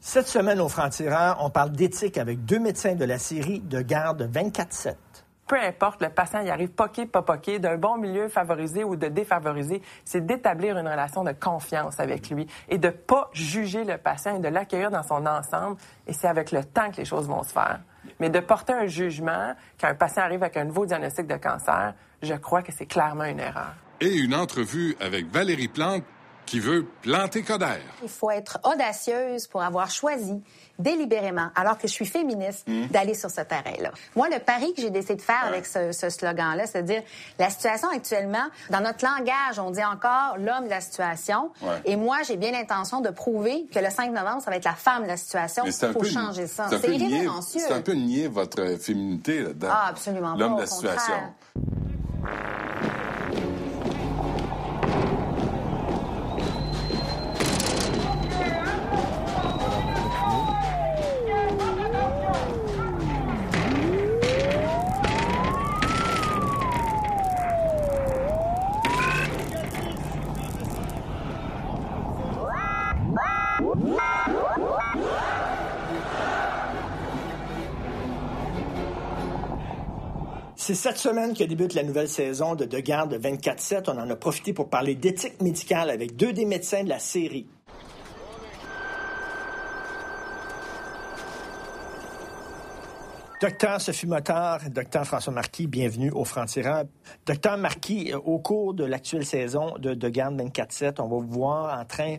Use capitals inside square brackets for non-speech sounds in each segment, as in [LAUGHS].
Cette semaine au Franc-Tireur, on parle d'éthique avec deux médecins de la série de garde 24-7 peu importe, le patient y arrive poqué, pas poqué, d'un bon milieu favorisé ou de défavorisé, c'est d'établir une relation de confiance avec lui et de pas juger le patient et de l'accueillir dans son ensemble. Et c'est avec le temps que les choses vont se faire. Mais de porter un jugement quand un patient arrive avec un nouveau diagnostic de cancer, je crois que c'est clairement une erreur. Et une entrevue avec Valérie Plante qui veut planter. Il faut être audacieuse pour avoir choisi délibérément, alors que je suis féministe, hmm. d'aller sur ce terrain-là. Moi, le pari que j'ai décidé de faire avec ce, slogan-là, c'est de dire la situation actuellement, dans notre langage, on dit encore l'homme de la situation. Et moi, j'ai bien l'intention de prouver que le 5 novembre, ça va être la femme de la situation. Il faut changer ça. C'est irrévérencieux. C'est un peu nier votre féminité là-dedans. Ah, absolument L'homme de la situation. C'est cette semaine que débute la nouvelle saison de De Garde 24-7. On en a profité pour parler d'éthique médicale avec deux des médecins de la série. Docteur Sophie Motard, docteur François Marquis, bienvenue au Franc-Tireur. Docteur Marquis, au cours de l'actuelle saison de De Garde 24-7, on va vous voir en train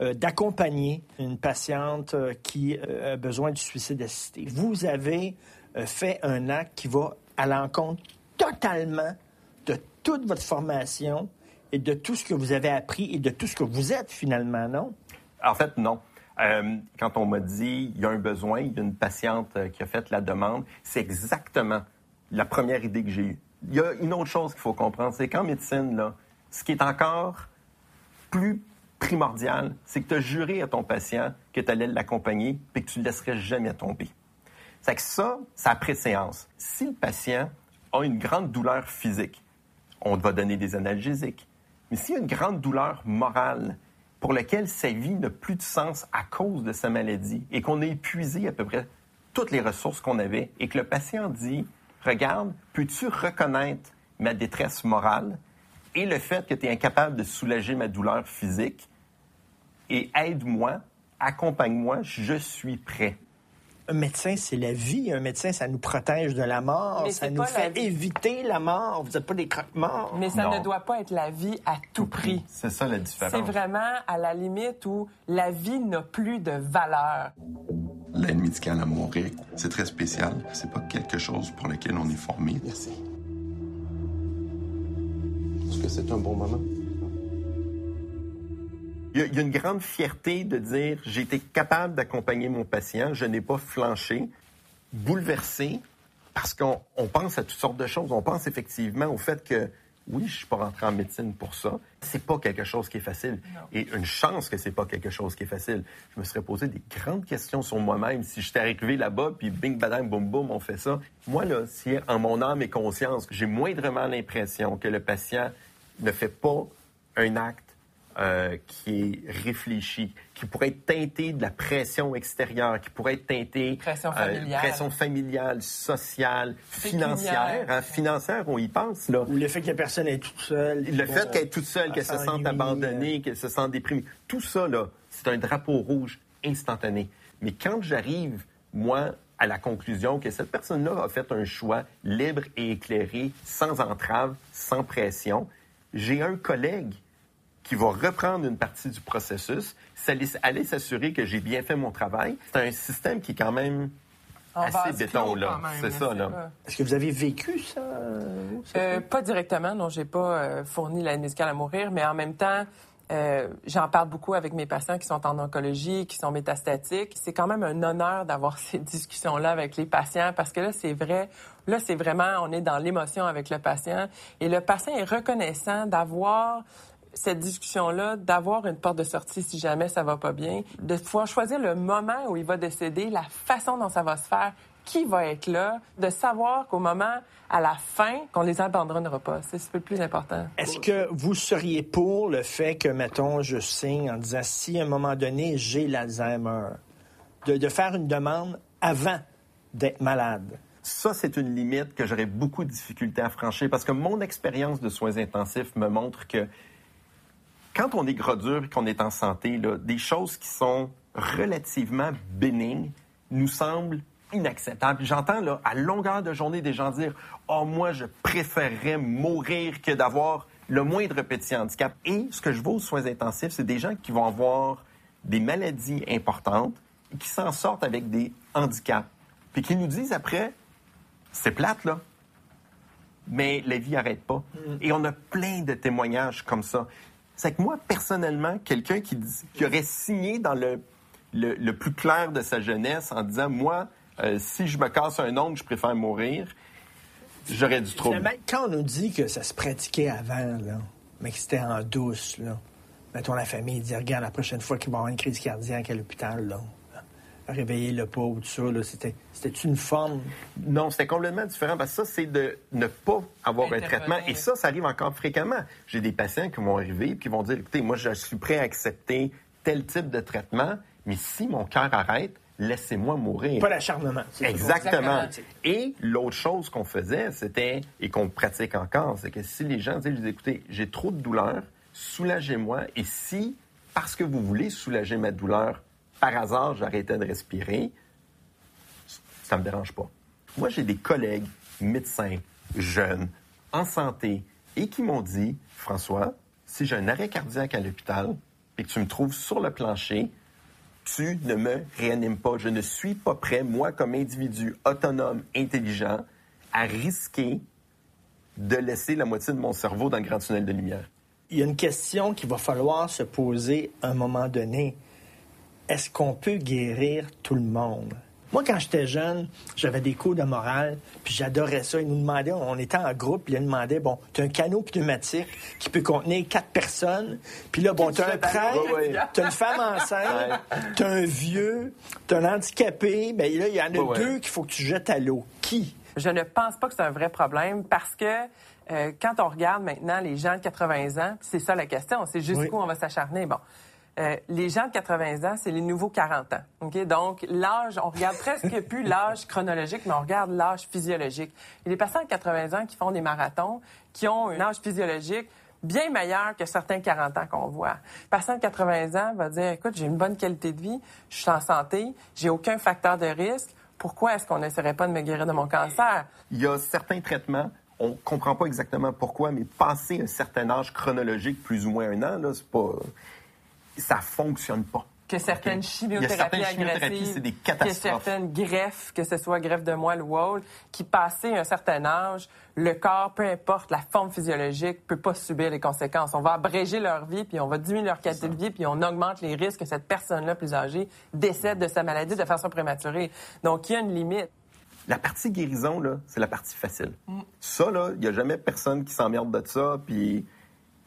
euh, d'accompagner une patiente euh, qui euh, a besoin du suicide assisté. Vous avez fait un acte qui va à l'encontre totalement de toute votre formation et de tout ce que vous avez appris et de tout ce que vous êtes finalement, non? En fait, non. Euh, quand on m'a dit il y a un besoin, il y a une patiente euh, qui a fait la demande, c'est exactement la première idée que j'ai eue. Il y a une autre chose qu'il faut comprendre, c'est qu'en médecine, là, ce qui est encore plus primordial, c'est que tu as juré à ton patient que tu allais l'accompagner et que tu ne le laisserais jamais tomber. C'est que ça, ça a préséance. Si le patient a une grande douleur physique, on va donner des analgésiques. Mais s'il y a une grande douleur morale pour laquelle sa vie n'a plus de sens à cause de sa maladie et qu'on a épuisé à peu près toutes les ressources qu'on avait et que le patient dit, regarde, peux-tu reconnaître ma détresse morale et le fait que tu es incapable de soulager ma douleur physique et aide-moi, accompagne-moi, je suis prêt un médecin, c'est la vie. Un médecin, ça nous protège de la mort. ça nous fait éviter la mort. Vous n'êtes pas des croque-morts. Mais ça ne doit pas être la vie à tout prix. C'est ça la différence. C'est vraiment à la limite où la vie n'a plus de valeur. L'aide médicale à mourir, c'est très spécial. C'est pas quelque chose pour lequel on est formé. Merci. Est-ce que c'est un bon moment? Il y, a, une grande fierté de dire j'ai été capable d'accompagner mon patient, je n'ai pas flanché, bouleversé, parce qu'on pense à toutes sortes de choses. On pense effectivement au fait que oui, je suis pas rentré en médecine pour ça. C'est pas quelque chose qui est facile. Et une chance que c'est pas quelque chose qui est facile. Je me serais posé des grandes questions sur moi-même si j'étais arrivé là-bas, puis bing, badang, boum, boum, on fait ça. Moi, là, si en mon âme et conscience, j'ai moindrement l'impression que le patient ne fait pas un acte euh, qui est réfléchi, qui pourrait être teinté de la pression extérieure, qui pourrait être teinté pression euh, familiale, pression familiale sociale, financière. Hein, financière, on y pense là. Ou le fait que la personne est toute seule. Le fait qu'elle est toute seule, qu'elle se sente abandonnée, qu'elle se sente déprimée, tout ça là, c'est un drapeau rouge instantané. Mais quand j'arrive moi à la conclusion que cette personne-là a fait un choix libre et éclairé, sans entrave, sans pression, j'ai un collègue qui va reprendre une partie du processus, aller s'assurer que j'ai bien fait mon travail. C'est un système qui est quand même assez béton, là. C'est ça, là. Est-ce que vous avez vécu ça? Euh, pas directement, non. J'ai pas euh, fourni l'aide médicale à mourir, mais en même temps, euh, j'en parle beaucoup avec mes patients qui sont en oncologie, qui sont métastatiques. C'est quand même un honneur d'avoir [LAUGHS] ces discussions-là avec les patients parce que là, c'est vrai. Là, c'est vraiment, on est dans l'émotion avec le patient et le patient est reconnaissant d'avoir cette discussion-là, d'avoir une porte de sortie si jamais ça va pas bien, de pouvoir choisir le moment où il va décéder, la façon dont ça va se faire, qui va être là, de savoir qu'au moment, à la fin, qu'on les abandonnera pas. C'est ce peu plus important. Est-ce que vous seriez pour le fait que, mettons, je signe en disant si à un moment donné j'ai l'Alzheimer, de, de faire une demande avant d'être malade? Ça, c'est une limite que j'aurais beaucoup de difficultés à franchir parce que mon expérience de soins intensifs me montre que quand on est gros dur et qu'on est en santé, là, des choses qui sont relativement bénignes nous semblent inacceptables. J'entends à longueur de journée des gens dire Oh, moi, je préférerais mourir que d'avoir le moindre petit handicap. Et ce que je vois aux soins intensifs, c'est des gens qui vont avoir des maladies importantes et qui s'en sortent avec des handicaps. Puis qui nous disent après C'est plate, là. Mais la vie n'arrête pas. Et on a plein de témoignages comme ça. C'est que moi, personnellement, quelqu'un qui, qui aurait signé dans le, le, plus clair de sa jeunesse en disant Moi, euh, si je me casse un ongle, je préfère mourir, j'aurais du trouble. Quand on nous dit que ça se pratiquait avant, là, mais que c'était en douce, là, mettons la famille dit regarde, la prochaine fois qu'il va avoir une crise cardiaque à l'hôpital, là, réveiller le pauvre, tout ça, là, c'était, c'était une forme? Non, c'était complètement différent parce que ça, c'est de ne pas avoir un traitement. Et ça, ça arrive encore fréquemment. J'ai des patients qui vont arriver et qui vont dire, écoutez, moi, je suis prêt à accepter tel type de traitement, mais si mon cœur arrête, laissez-moi mourir. Pas l'acharnement. c'est Exactement. Exactement. Et l'autre chose qu'on faisait, c'était, et qu'on pratique encore, c'est que si les gens disaient, je dis, écoutez, j'ai trop de douleur, soulagez-moi, et si, parce que vous voulez soulager ma douleur, par hasard, j'arrêtais de respirer, ça me dérange pas. Moi, j'ai des collègues médecins, jeunes, en santé, et qui m'ont dit, François, si j'ai un arrêt cardiaque à l'hôpital et que tu me trouves sur le plancher, tu ne me réanimes pas. Je ne suis pas prêt, moi, comme individu autonome, intelligent, à risquer de laisser la moitié de mon cerveau dans le grand tunnel de lumière. Il y a une question qu'il va falloir se poser à un moment donné. Est-ce qu'on peut guérir tout le monde? Moi, quand j'étais jeune, j'avais des cours de morale, puis j'adorais ça. Ils nous demandaient, on était en groupe, puis ils nous demandaient, bon, tu as un canot pneumatique qui peut contenir quatre personnes, puis là, bon, tu as un prêtre, Ouais, ouais. tu as une femme enceinte, tu as un vieux, tu as un handicapé, bien là, il y en a deux qu'il faut que tu jettes à l'eau. Qui? Je ne pense pas que c'est un vrai problème parce que euh, quand on regarde maintenant les gens de 80 ans, c'est ça la question, c'est jusqu'où Oui. on va s'acharner? Bon. Euh, les gens de 80 ans, c'est les nouveaux 40 ans. Donc, l'âge, on regarde presque [LAUGHS] plus l'âge chronologique, mais on regarde l'âge physiologique. Il y a des personnes de 80 ans qui font des marathons, qui ont un âge physiologique bien meilleur que certains 40 ans qu'on voit. Personne de 80 ans va dire, écoute, j'ai une bonne qualité de vie, je suis en santé, j'ai aucun facteur de risque, pourquoi est-ce qu'on n'essaierait pas de me guérir de mon cancer? Il y a certains traitements, on ne comprend pas exactement pourquoi, mais passé un certain âge chronologique, plus ou moins un an, là, c'est pas. Ça fonctionne pas. que certaines chimiothérapies certaines chimiothérapies, c'est des que catastrophes. certaines greffes, que ce soit greffe de moelle ou autre, qui passé un certain âge, le corps, peu importe la forme physiologique, peut pas subir les conséquences. On va abréger leur vie, puis on va diminuer leur qualité de vie, puis on augmente les risques que cette personne-là plus âgée décède de sa maladie de façon prématurée. Donc, il y a une limite. La partie guérison, là, c'est la partie facile. Ça, là, il n'y a jamais personne qui s'emmerde de ça, puis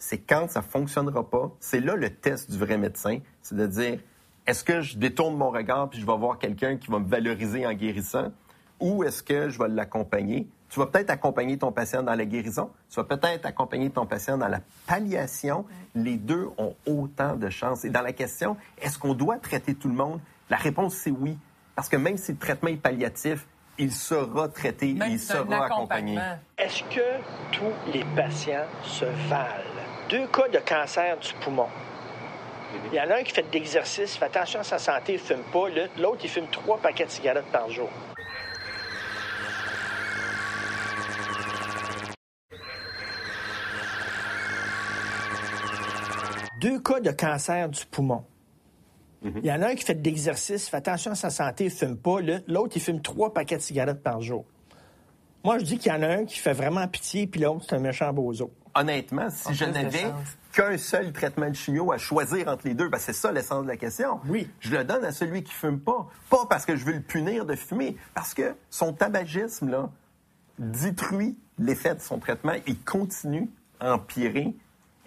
c'est quand ça fonctionnera pas. C'est là le test du vrai médecin, c'est de dire, est-ce que je détourne mon regard puis je vais voir quelqu'un qui va me valoriser en guérissant, ou est-ce que je vais l'accompagner? Tu vas peut-être accompagner ton patient dans la guérison, tu vas peut-être accompagner ton patient dans la palliation. Les deux ont autant de chances. Et dans la question, est-ce qu'on doit traiter tout le monde? La réponse, c'est oui. Parce que même si le traitement est palliatif, il sera traité, Même il sera accompagné. Est-ce que tous les patients se valent? Deux cas de cancer du poumon. Il y en a un qui fait de l'exercice, fait attention à sa santé, il ne fume pas. L'autre, il fume trois paquets de cigarettes par jour. Deux cas de cancer du poumon. Il y en a un qui fait de l'exercice, fait attention à sa santé, il ne fume pas. L'autre, il fume trois paquets de cigarettes par jour. Moi, je dis qu'il y en a un qui fait vraiment pitié, puis l'autre, c'est un méchant bozo. Honnêtement, si En je n'avais qu'un seul traitement de chimio à choisir entre les deux, que c'est ça l'essence de la question. Oui. Je le donne à celui qui fume pas. Pas parce que je veux le punir de fumer, parce que son tabagisme, là, détruit l'effet de son traitement. Il continue à empirer.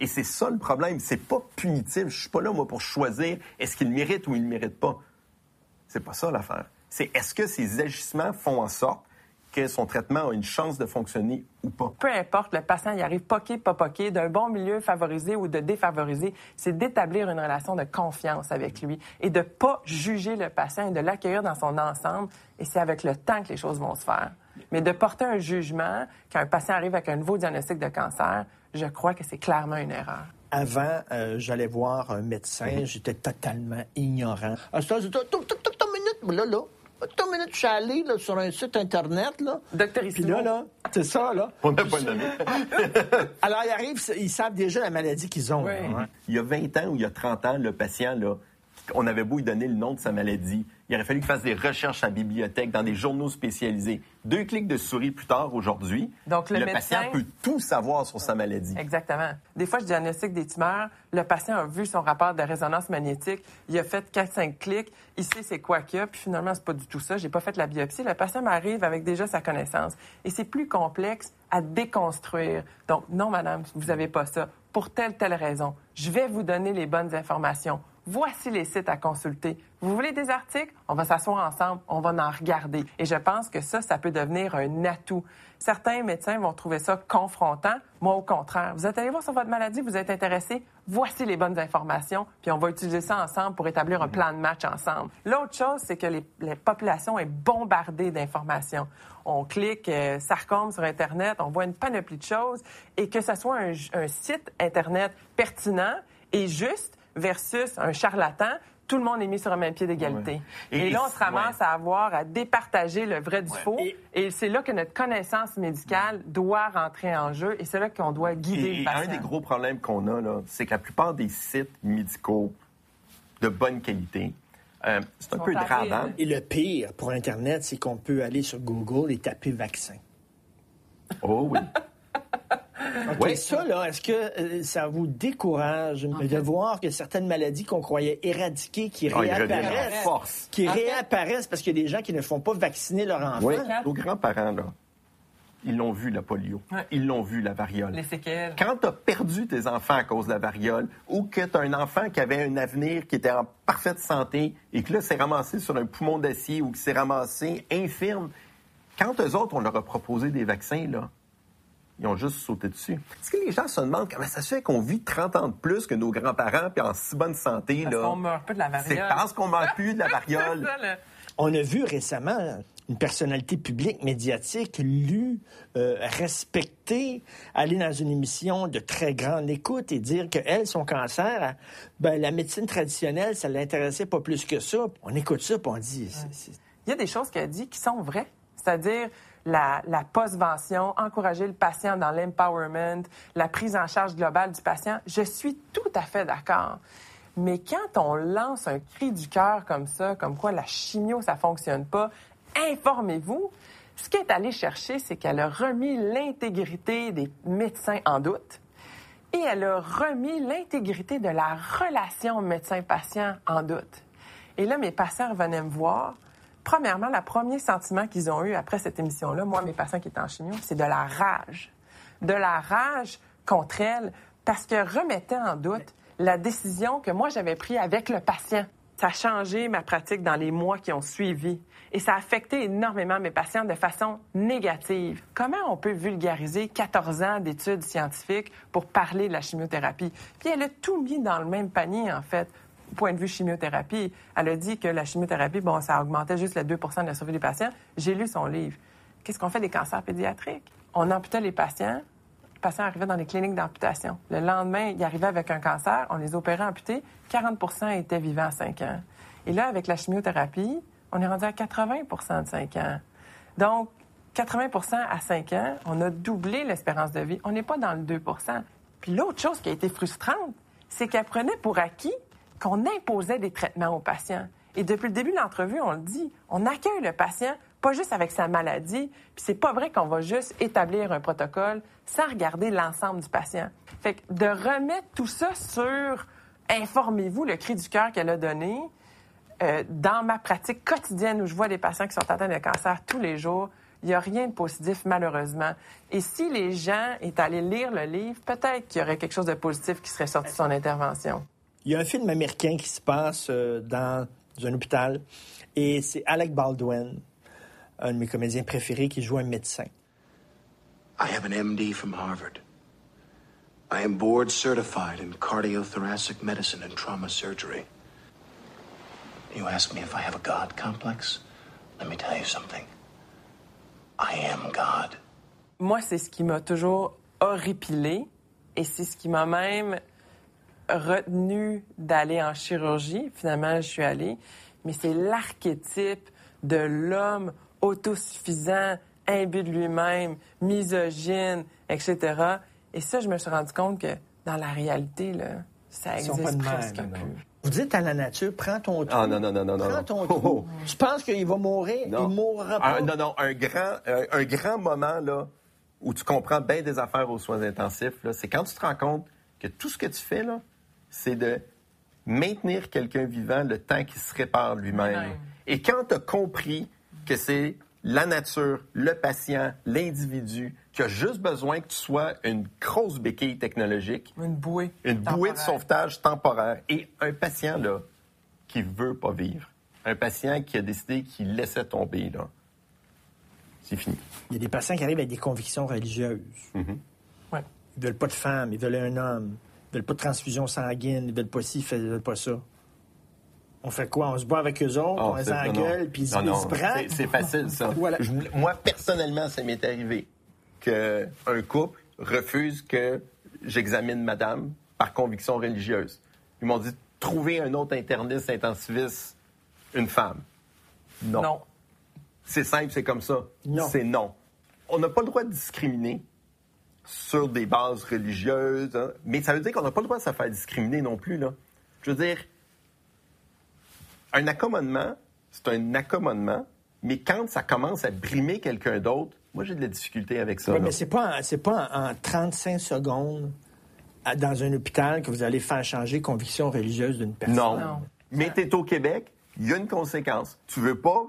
Et c'est ça le problème. C'est pas punitif. Je suis pas là, moi, pour choisir est-ce qu'il mérite ou il ne mérite pas. C'est pas ça l'affaire. C'est est-ce que ces agissements font en sorte que son traitement a une chance de fonctionner ou pas. Peu importe, le patient y arrive poqué, pas poqué, d'un bon milieu favorisé ou de défavorisé, c'est d'établir une relation de confiance avec lui et de pas juger le patient et de l'accueillir dans son ensemble. Et c'est avec le temps que les choses vont se faire. Mais de porter un jugement quand un patient arrive avec un nouveau diagnostic de cancer, je crois que c'est clairement une erreur. Avant, euh, j'allais voir un médecin, j'étais totalement ignorant. Ah, minute, là, là. Attends minute, je suis allé là, sur un site Internet. Là. Docteur Puis là, là, c'est ça, là. [LAUGHS] On n'a pas le nommé. [LAUGHS] Alors, ils arrivent, ils savent déjà la maladie qu'ils ont. Oui. hein. Il y a 20 ans ou il y a 30 ans, le patient, là, on avait beau lui donner le nom de sa maladie. Il aurait fallu qu'il fasse des recherches à la bibliothèque, dans des journaux spécialisés. Deux clics de souris plus tard, aujourd'hui, Donc, le patient médecin- peut tout savoir sur sa maladie. Exactement. Des fois, je diagnostique des tumeurs. Le patient a vu son rapport de résonance magnétique. Il a fait 4-5 clics. Il sait c'est quoi qu'il y a. Puis finalement, c'est pas du tout ça. J'ai pas fait la biopsie. Le patient m'arrive avec déjà sa connaissance. Et c'est plus complexe à déconstruire. Donc, non, madame, vous avez pas ça. Pour telle, telle raison. Je vais vous donner les bonnes informations. Voici les sites à consulter. Vous voulez des articles? On va s'asseoir ensemble, on va en regarder. Et je pense que ça, ça peut devenir un atout. Certains médecins vont trouver ça confrontant. Moi, au contraire. Vous êtes allé voir sur votre maladie, vous êtes intéressé. Voici les bonnes informations, puis on va utiliser ça ensemble pour établir un plan de match ensemble. L'autre chose, c'est que les, les populations est bombardée d'informations. On clique euh, sur Internet, on voit une panoplie de choses, et que ce soit un site Internet pertinent et juste versus un charlatan, tout le monde est mis sur un même pied d'égalité. Ouais. Et, Et- là, on se ramasse ouais. à avoir à départager le vrai du faux. Et- Et, c'est là que notre connaissance médicale doit rentrer en jeu et c'est là qu'on doit guider Et, le et patient. un des gros problèmes qu'on a, là, c'est que la plupart des sites médicaux de bonne qualité, euh, c'est un peu dravant. hein? Et le pire pour Internet, c'est qu'on peut aller sur Google et taper vaccin. Oh oui. [LAUGHS] Oui. ça, là, est-ce que euh, ça vous décourage de voir que certaines maladies qu'on croyait éradiquées qui Ah, réapparaissent? force. Qui En fait- réapparaissent parce qu'il y a des gens qui ne font pas vacciner leur enfant? Oui, nos grands-parents, là, ils l'ont vu, la polio. Ouais. Ils l'ont vu, la variole. Les séquelles. Quand tu as perdu tes enfants à cause de la variole ou que tu as un enfant qui avait un avenir, qui était en parfaite santé et que là, s'est ramassé sur un poumon d'acier ou qui s'est ramassé infirme, quand eux autres, on leur a proposé des vaccins, là, ils ont juste sauté dessus. Est-ce que les gens se demandent comment ça se fait qu'on vit 30 ans de plus que nos grands-parents puis en si bonne santé? Parce là? qu'on meurt pas de la C'est variole. parce qu'on meurt plus de la [LAUGHS] variole. C'est ça. On a vu récemment une personnalité publique médiatique lue, euh, respectée, aller dans une émission de très grande écoute et dire que elle, son cancer, ben, la médecine traditionnelle, ça l'intéressait pas plus que ça. On écoute ça, puis on dit, c'est- c'est- Il y a des choses qu'elle dit qui sont vraies. C'est-à-dire la, la postvention, encourager le patient dans l'empowerment, la prise en charge globale du patient. Je suis tout à fait d'accord. Mais quand on lance un cri du cœur comme ça, comme quoi la chimio, ça fonctionne pas, informez-vous. Ce qu'elle est allée chercher, c'est qu'elle a remis l'intégrité des médecins en doute et elle a remis l'intégrité de la relation médecin-patient en doute. Et là, mes patients revenaient me voir. Premièrement, le premier sentiment qu'ils ont eu après cette émission-là, moi, mes patients qui étaient en chimio, c'est de la rage. De la rage contre elle parce qu'elle remettait en doute la décision que moi, j'avais prise avec le patient. Ça a changé ma pratique dans les mois qui ont suivi. Et ça a affecté énormément mes patients de façon négative. Comment on peut vulgariser 14 ans d'études scientifiques pour parler de la chimiothérapie? Puis elle a tout mis dans le même panier, en fait. Point de vue chimiothérapie, elle a dit que la chimiothérapie, bon, ça augmentait juste le 2% de la survie des patients. J'ai lu son livre. Qu'est-ce qu'on fait des cancers pédiatriques? On amputait les patients. Les patients arrivaient dans les cliniques d'amputation. Le lendemain, ils arrivaient avec un cancer, on les opérait amputés. 40% étaient vivants à 5 ans. Et là, avec la chimiothérapie, on est rendu à 80% de 5 ans. Donc, 80% à 5 ans, on a doublé l'espérance de vie. On n'est pas dans le 2% Puis l'autre chose qui a été frustrante, c'est qu'elle prenait pour acquis qu'on imposait des traitements aux patients. Et depuis le début de l'entrevue, on le dit, on accueille le patient pas juste avec sa maladie, puis c'est pas vrai qu'on va juste établir un protocole sans regarder l'ensemble du patient. Fait que de remettre tout ça sur informez-vous, le cri du cœur qu'elle a donné, euh, dans ma pratique quotidienne où je vois des patients qui sont atteints de cancer tous les jours, il n'y a rien de positif, malheureusement. Et si les gens étaient allés lire le livre, peut-être qu'il y aurait quelque chose de positif qui serait sorti de son intervention. Il y a un film américain qui se passe euh, dans dans un hôpital. Et c'est Alec Baldwin, un de mes comédiens préférés, qui joue un médecin. I have an MD from Harvard. I am board certified in cardiothoracic medicine and trauma surgery. You ask me if I have a God complex? Let me tell you something. I am God. Moi, c'est ce qui m'a toujours horripilé et c'est ce qui m'a même retenu d'aller en chirurgie. Finalement, je suis allée. Mais c'est l'archétype de l'homme autosuffisant, imbu de lui-même, misogyne, etc. Et ça, je me suis rendu compte que dans la réalité, là, ça pas existe même, presque non. plus. Vous dites à la nature, prends ton trou. Ah, non, non, non, non, non, Prends ton Oh, trou. oh. Tu penses qu'il va mourir? Non. Il mourra pas. Un- non, non, un grand, un, un grand moment là, où tu comprends bien des affaires aux soins intensifs, là, c'est quand tu te rends compte que tout ce que tu fais, là, c'est de maintenir quelqu'un vivant le temps qu'il se répare lui-même. Et quand tu as compris que c'est la nature, le patient, l'individu, qui a juste besoin que tu sois une grosse béquille technologique, Une bouée. une bouée de sauvetage temporaire, et un patient là, qui veut pas vivre, un patient qui a décidé qu'il laissait tomber, là, c'est fini. Il y a des patients qui arrivent avec des convictions religieuses. Ouais. Ils veulent pas de femme, ils veulent un homme. Ils veulent pas de transfusion sanguine, ils veulent pas ci, ils veulent pas ça. On fait quoi? On se bat avec eux autres, Oh, on les engueule, puis ils, Non, ils non, se braquent. c'est- facile, ça. [LAUGHS] Voilà. Je- moi, personnellement, ça m'est arrivé qu'un couple refuse que j'examine madame par conviction religieuse. Ils m'ont dit trouver un autre interniste intensiviste, une femme. Non. Non. C'est simple, c'est comme ça. Non. C'est non. On n'a pas le droit de discriminer sur des bases religieuses, hein, mais ça veut dire qu'on n'a pas le droit de se faire discriminer non plus. Là. Je veux dire, un accommodement, c'est un accommodement, mais quand ça commence à brimer quelqu'un d'autre, moi j'ai de la difficulté avec ça. Oui, mais c'est pas, en- c'est pas en, en 35 secondes à- dans un hôpital que vous allez faire changer conviction religieuse d'une personne. Non. Non. Mais tu es au Québec, il y a une conséquence. Tu veux pas.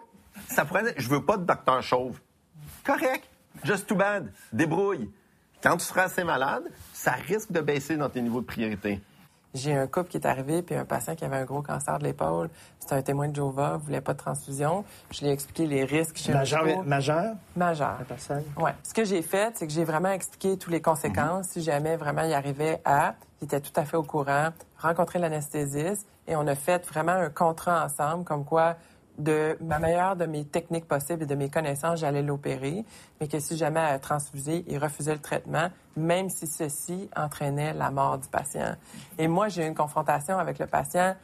Ça pourrait être, je veux pas de docteur chauve. Correct. Just too bad. Débrouille. Quand tu seras assez malade, ça risque de baisser dans tes niveaux de priorité. J'ai un couple qui est arrivé, puis un patient qui avait un gros cancer de l'épaule. C'était un témoin de Jova, voulait pas de transfusion. Je lui ai expliqué les risques chez Majeur, majeur, Majeur. la personne? Ouais. Ce que j'ai fait, c'est que j'ai vraiment expliqué toutes les conséquences. Si jamais vraiment il arrivait à, il était tout à fait au courant, rencontrer l'anesthésiste et on a fait vraiment un contrat ensemble, comme quoi de ma meilleure de mes techniques possibles et de mes connaissances, j'allais l'opérer, mais que si jamais elle transfusé, il refusait le traitement, même si ceci entraînait la mort du patient. Et moi, j'ai eu une confrontation avec le patient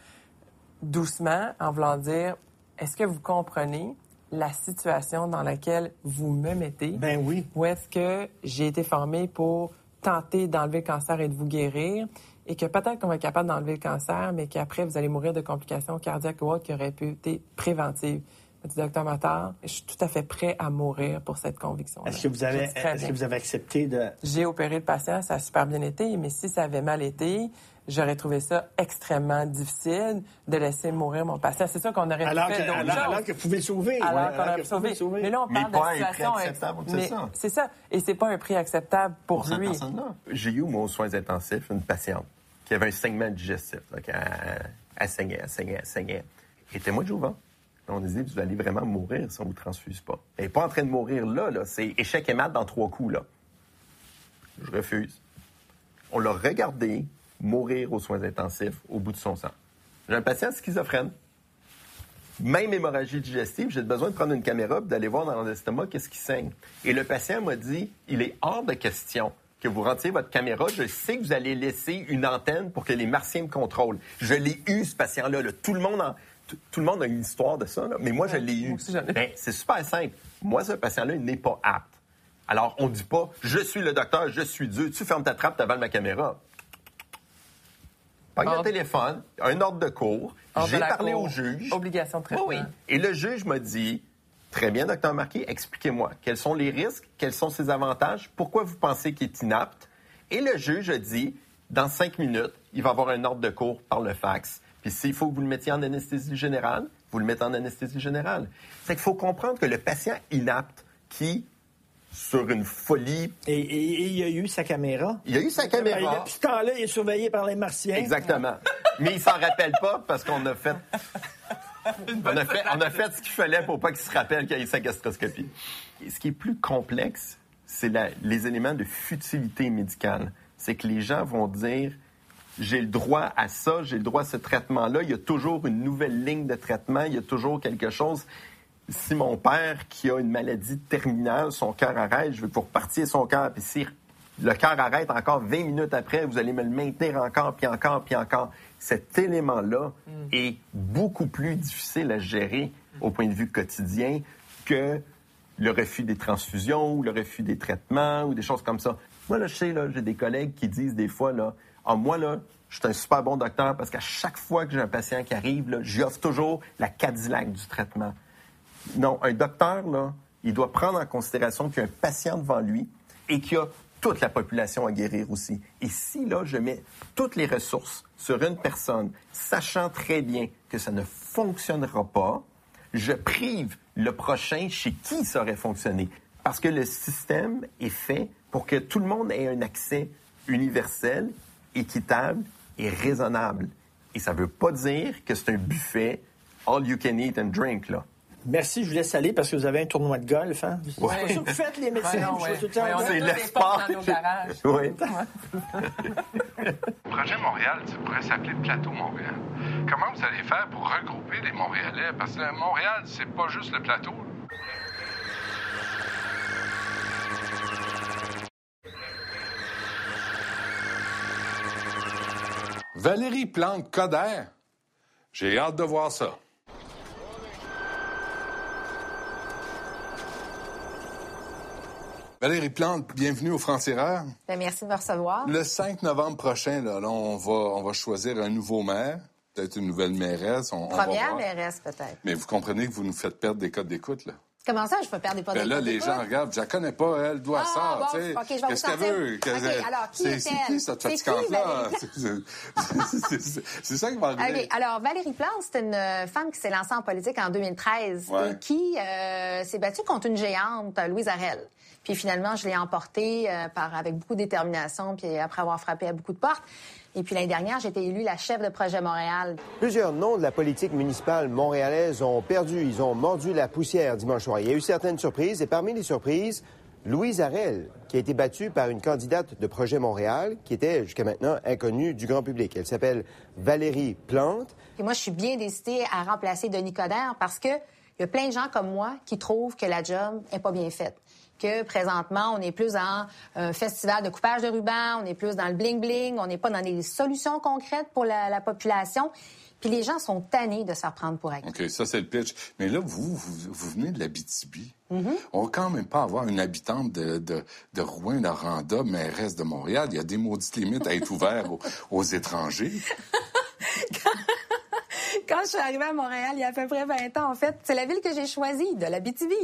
doucement en voulant dire, est-ce que vous comprenez la situation dans laquelle vous me mettez? Ben oui. Ou est-ce que j'ai été formée pour tenter d'enlever le cancer et de vous guérir? Et que peut-être qu'on va être capable d'enlever le cancer, mais qu'après, vous allez mourir de complications cardiaques ou autres qui auraient pu être préventives? Je dis, docteur Matar, je suis tout à fait prêt à mourir pour cette conviction. Est-ce que vous avez, est-ce que vous avez accepté de. J'ai opéré le patient, ça a super bien été, mais si ça avait mal été, j'aurais trouvé ça extrêmement difficile de laisser mourir mon patient. C'est sûr qu'on aurait Alors fait d'autres alors, choses. alors que vous pouvez le sauver. Alors ouais, qu'on aurait que pu vous pouvez sauver. le Mais là, on Mais parle pas de un prix situation... acceptable, c'est ça. C'est ça. Et c'est pas un prix acceptable pour, pour lui. J'ai eu, moi, aux soins intensifs, une patiente qui avait un saignement digestif. qui elle, elle saignait, elle saignait, elle saignait. Et témoin de Jéhovah. On disait, vous allez vraiment mourir si on ne vous transfuse pas. Elle n'est pas en train de mourir là, là. C'est échec et mat dans trois coups, là. Je refuse. On l'a regardé mourir aux soins intensifs au bout de son sang. J'ai un patient schizophrène. Même hémorragie digestive, j'ai besoin de prendre une caméra et d'aller voir dans l'estomac qu'est-ce qui saigne. Et le patient m'a dit, il est hors de question que vous rentriez votre caméra. Je sais que vous allez laisser une antenne pour que les martiens me contrôlent. Je l'ai eu, ce patient-là. là. Tout, le monde en- tout, tout le monde a une histoire de ça, là. mais moi, je l'ai eu. Ben, c'est super simple. Moi, ce patient-là, il n'est pas apte. Alors, on ne dit pas, je suis le docteur, je suis Dieu, tu fermes ta trappe, t'avales ma caméra. Le Ordre- téléphone, un ordre de cours, j'ai parlé cour. au juge. Obligation de traitement. Oui. Et le juge m'a dit, très bien, docteur Marquis, expliquez-moi, quels sont les risques, quels sont ses avantages, pourquoi vous pensez qu'il est inapte? Et le juge a dit, dans cinq minutes, il va avoir un ordre de cours par le fax. Puis s'il faut que vous le mettiez en anesthésie générale, vous le mettez en anesthésie générale. C'est qu'il faut comprendre que le patient inapte qui, sur une folie, Et, et- et il a eu sa caméra. il a eu sa caméra. Depuis ce temps-là, il est surveillé par les Martiens. Exactement. Mais il s'en rappelle pas parce qu'on a fait [LAUGHS] on, a fait, on a fait ce qu'il fallait pour pas qu'il se rappelle qu'il y ait sa gastroscopie. ce qui est plus complexe, c'est les éléments de futilité médicale. C'est que les gens vont dire j'ai le droit à ça, j'ai le droit à ce traitement-là. Il y a toujours une nouvelle ligne de traitement, il y a toujours quelque chose. Si mon père, qui a une maladie terminale, son cœur arrête, je vais pour partir son cœur, puis si le cœur arrête encore 20 minutes après, vous allez me le maintenir encore, puis encore, puis encore. Cet élément-là mm. est beaucoup plus difficile à gérer au point de vue quotidien que le refus des transfusions ou le refus des traitements ou des choses comme ça. Moi, là, je sais, là, j'ai des collègues qui disent des fois, là, ah, moi, là, je suis un super bon docteur parce qu'à chaque fois que j'ai un patient qui arrive, là, j'offre toujours la Cadillac du traitement. Non, un docteur, là, il doit prendre en considération qu'il y a un patient devant lui et qu'il y a toute la population à guérir aussi. Et si, là, je mets toutes les ressources sur une personne, sachant très bien que ça ne fonctionnera pas, je prive le prochain chez qui ça aurait fonctionné. Parce que le système est fait pour que tout le monde ait un accès universel équitable et raisonnable. Et ça ne veut pas dire que c'est un buffet all you can eat and drink, là. Merci, je vous laisse aller parce que vous avez un tournoi de golf. Hein? Ouais. C'est ça que vous faites, les médecins. Ouais, tout le temps. c'est l'espoir. [LAUGHS] oui. Le projet Montréal, ça pourrait s'appeler Plateau Montréal. Comment vous allez faire pour regrouper les Montréalais? Parce que Montréal, c'est pas juste le plateau. Valérie Plante-Coder. J'ai hâte de voir ça. Valérie Plante, bienvenue au Franc-Tireur. Ben, merci de me recevoir. Le 5 novembre prochain, là, on, va, on va choisir un nouveau maire, peut-être une nouvelle mairesse. On, Première mairesse, peut-être. Mais vous comprenez que vous nous faites perdre des codes d'écoute, là. Comment ça, je peux perdre des pas ben là, les gens regardent, je la connais pas, elle doit ah, ça, bon, tu sais. Qu'est-ce qu'elle veut? Alors, qui est, C'est qui, cette fatigante-là? [LAUGHS] C'est ça qui va arriver. Alors, Valérie Plante, c'est une femme qui s'est lancée en politique en 2013 et qui euh, s'est battue contre une géante, Louise Arel. Puis finalement, je l'ai emportée euh, par, avec beaucoup de détermination, puis après avoir frappé à beaucoup de portes. Et puis l'année dernière, j'ai été élue la chef de projet Montréal. Plusieurs noms de la politique municipale montréalaise ont perdu, ils ont mordu la poussière dimanche soir. Il y a eu certaines surprises et parmi les surprises, Louise Arel, qui a été battue par une candidate de projet Montréal qui était jusqu'à maintenant inconnue du grand public. Elle s'appelle Valérie Plante. Et moi, je suis bien décidée à remplacer Denis Coderre parce que il y a plein de gens comme moi qui trouvent que la job est pas bien faite que présentement, on est plus un festival de coupage de ruban, on est plus dans le bling-bling, on n'est pas dans des solutions concrètes pour la, population. Puis les gens sont tannés de se faire prendre pour acquis. OK, ça, c'est le pitch. Mais là, vous, vous, venez de l'Abitibi. Mm-hmm. On va quand même pas avoir une habitante de, de, de Rouen-Noranda, mairesse de Montréal. Il y a des maudites limites à être ouvert aux, aux étrangers. quand [LAUGHS] je suis arrivée à Montréal il y a à peu près 20 ans, en fait, c'est la ville que j'ai choisie, de la BTV.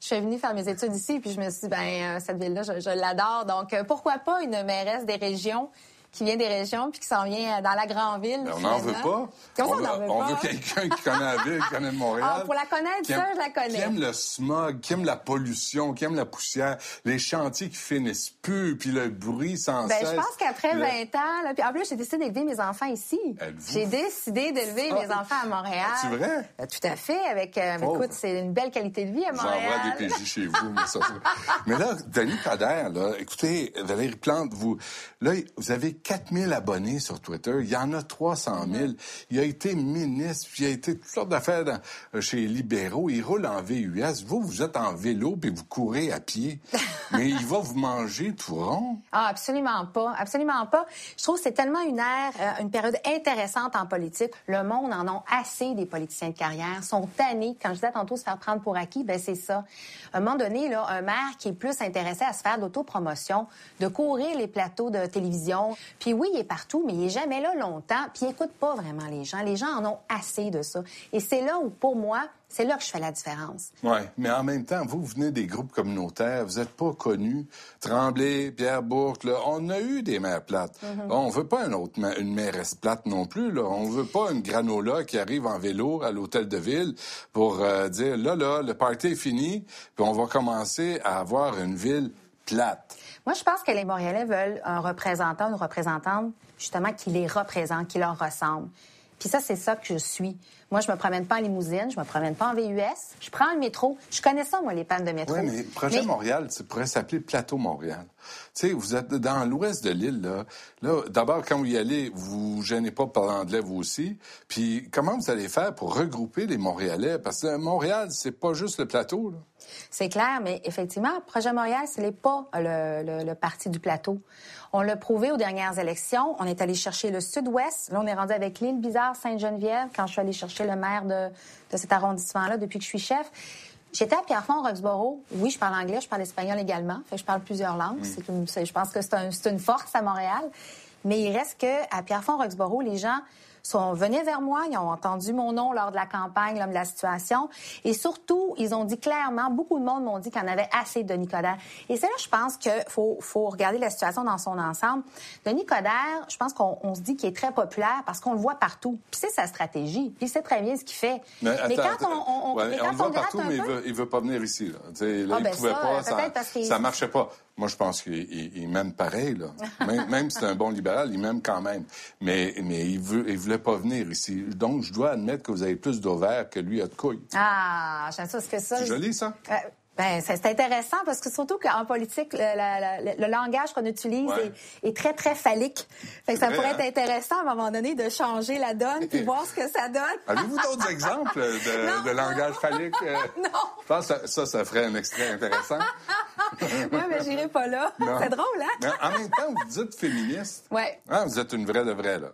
Je suis venue faire mes études ici, puis je me suis dit, ben euh, cette ville-là, je, l'adore. Donc, euh, pourquoi pas une mairesse des régions qui vient des régions puis qui s'en vient dans la grande ville. Ben, on n'en veut pas. on, veut, veut, on veut quelqu'un qui connaît la ville, qui connaît Montréal. Ah, pour la connaître, ça, je la connais. Qui aime le smog, qui aime la pollution, qui aime la poussière, les chantiers qui finissent plus, puis le bruit sans ben, cesse. Je pense qu'après 20 ans, là, puis en plus, j'ai décidé d'élever mes enfants ici. J'ai décidé d'élever mes enfants à Montréal. C'est vrai? Ben, tout à fait. Avec, euh, écoute, c'est une belle qualité de vie à Montréal. J'envoie des PJ chez vous. mais, ça, [LAUGHS] mais là, Denis Coderre, là, écoutez, Valérie Plante, vous, là, vous avez 4000 abonnés sur Twitter. Il y en a 300 000. Il a été ministre, puis il a été toutes sortes d'affaires euh, chez les libéraux. Il roule en VUS. Vous, vous êtes en vélo, puis vous courez à pied. [LAUGHS] Mais il va vous manger tout rond. Ah, absolument pas. Absolument pas. Je trouve que c'est tellement une ère, euh, une période intéressante en politique. Le monde en a assez des politiciens de carrière. sont tannés. Quand je disais tantôt se faire prendre pour acquis, ben c'est ça. À un moment donné, là, un maire qui est plus intéressé à se faire d'autopromotion, de courir les plateaux de télévision. Puis oui, il est partout mais il est jamais là longtemps, puis il écoute pas vraiment les gens. Les gens en ont assez de ça. Et c'est là où, pour moi, c'est là que je fais la différence. Oui, mais en même temps, vous, venez des groupes communautaires, vous n'êtes pas connus. Tremblay, Pierre Bourque, là, on a eu des maires plates. On ne On veut pas une autre une mairesse plate non plus. Là. On veut pas une granola qui arrive en vélo à l'hôtel de ville pour euh, dire, là, là, le party est fini, puis on va commencer à avoir une ville Moi, je pense que les Montréalais veulent un représentant, une représentante, justement, qui les représente, qui leur ressemble. Puis ça, c'est ça que je suis. Moi, je me promène pas en limousine, je me promène pas en VUS. Je prends le métro. Je connais ça, moi, les pannes de métro. Oui, mais Projet Mais- Montréal, ça pourrait s'appeler Plateau Montréal. Tu sais, vous êtes dans l'ouest de l'île, là. Là, d'abord, quand vous y allez, vous vous gênez pas pour parler anglais, vous aussi. Puis, comment vous allez faire pour regrouper les Montréalais? Parce que Montréal, c'est pas juste le plateau, là. C'est clair, mais effectivement, Projet Montréal, ce n'est pas le, le- le parti du plateau. On l'a prouvé aux dernières élections. On est allé chercher le sud-ouest. Là, on est rendu avec l'île bizarre Sainte-Geneviève quand je suis allée chercher le maire de, de cet arrondissement-là depuis que je suis chef. J'étais à Pierrefonds, Roxborough. Oui, je parle anglais, je parle espagnol également. Fait que je parle plusieurs langues. Une- je pense que c'est un- une force à Montréal. Mais il reste que à Pierrefonds, Roxborough, les gens sont venaient vers moi, ils ont entendu mon nom lors de la campagne, l'homme de la situation, et surtout, ils ont dit clairement, beaucoup de monde m'ont dit qu'il y en avait assez de Denis Coderre. Et c'est là, je pense qu'il faut, faut regarder la situation dans son ensemble. Denis Coderre, je pense qu'on on se dit qu'il est très populaire parce qu'on le voit partout. Puis c'est sa stratégie, puis il sait très bien ce qu'il fait. Mais, attends, quand attends. on, on, Ouais, mais on le voit partout, mais il veut, il veut pas venir ici. Là, là Ah, il ben pouvait ça, pas, ça, parce qu'il- ça marchait pas. Moi, je pense qu'il il- il m'aime pareil. Là. [LAUGHS] Même, même si c'est un bon libéral, il m'aime quand même. Mais, mais il veut, il voulait pas venir ici. Donc, je dois admettre que vous avez plus d'ovaires que lui a de couilles. Ah, j'aime ça, parce que ça... C'est joli, ça? Euh, Ben, c'est intéressant parce que surtout qu'en politique, le, la- la- le- le langage qu'on utilise Ouais. est, est très, très phallique. Fait que ça vrai, pourrait hein? être intéressant à un moment donné de changer la donne puis voir ce que ça donne. Avez-vous d'autres [LAUGHS] exemples de, langage phallique? euh? [LAUGHS] Non. Je pense que ça, ça, ferait un extrait intéressant. [LAUGHS] Oui, mais j'irai pas là. C'est drôle, hein? Mais en même temps, vous dites féministe. Ouais. Ah, vous êtes une vraie de vraie, là.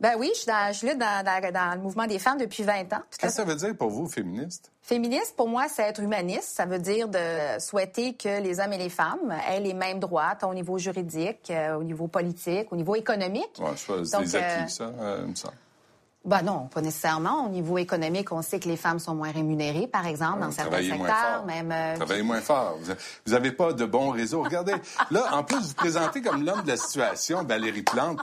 Ben oui, je suis, dans, je suis là dans, dans- dans le mouvement des femmes depuis 20 ans. Qu'est-ce que ça veut dire pour vous, féministe? Féministe, pour moi, c'est être humaniste. Ça veut dire de souhaiter que les hommes et les femmes aient les mêmes droits tant au niveau juridique, euh, au niveau politique, au niveau économique. Ça, c'est des acquis, euh, ça, euh, il me semble. Ben non, pas nécessairement. Au niveau économique, on sait que les femmes sont moins rémunérées, par exemple, dans certains secteurs. fort. Même, euh, Travaillez moins fort. Vous n'avez pas de bon réseau. Regardez, [LAUGHS] là, en plus, vous vous présentez comme l'homme de la situation, Valérie Plante.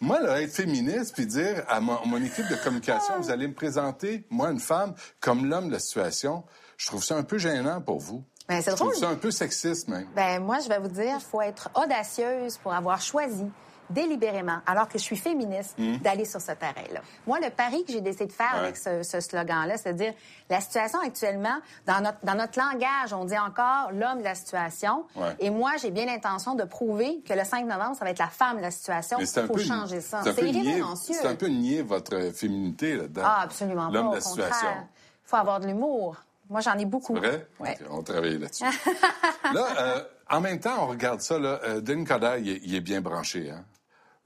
Moi, là, être féministe, puis dire à mon, mon équipe de communication, vous allez me présenter, moi, une femme, comme l'homme de la situation, je trouve ça un peu gênant pour vous. Ben, c'est je trouve drôle. ça un peu sexiste, même. Ben moi, je vais vous dire, il faut être audacieuse pour avoir choisi délibérément, alors que je suis féministe, d'aller sur ce terrain-là. Moi, le pari que j'ai décidé de faire. Ouais. avec ce, ce slogan-là, c'est de dire, la situation actuellement, dans notre, dans notre langage, on dit encore l'homme de la situation. Ouais. Et moi, j'ai bien l'intention de prouver que le 5 novembre, ça va être la femme de la situation. Il faut peu changer ça. c'est un C'est irrévérencieux. Un peu nier votre féminité là-dedans. Ah, absolument pas. L'homme de la situation. il faut avoir de l'humour. Moi, j'en ai beaucoup. Vrai? Ouais. OK, on travaille là-dessus. [LAUGHS] là, euh, en même temps, on regarde ça. Là, euh, Denis Coderre, il est, il est bien branché. Hein?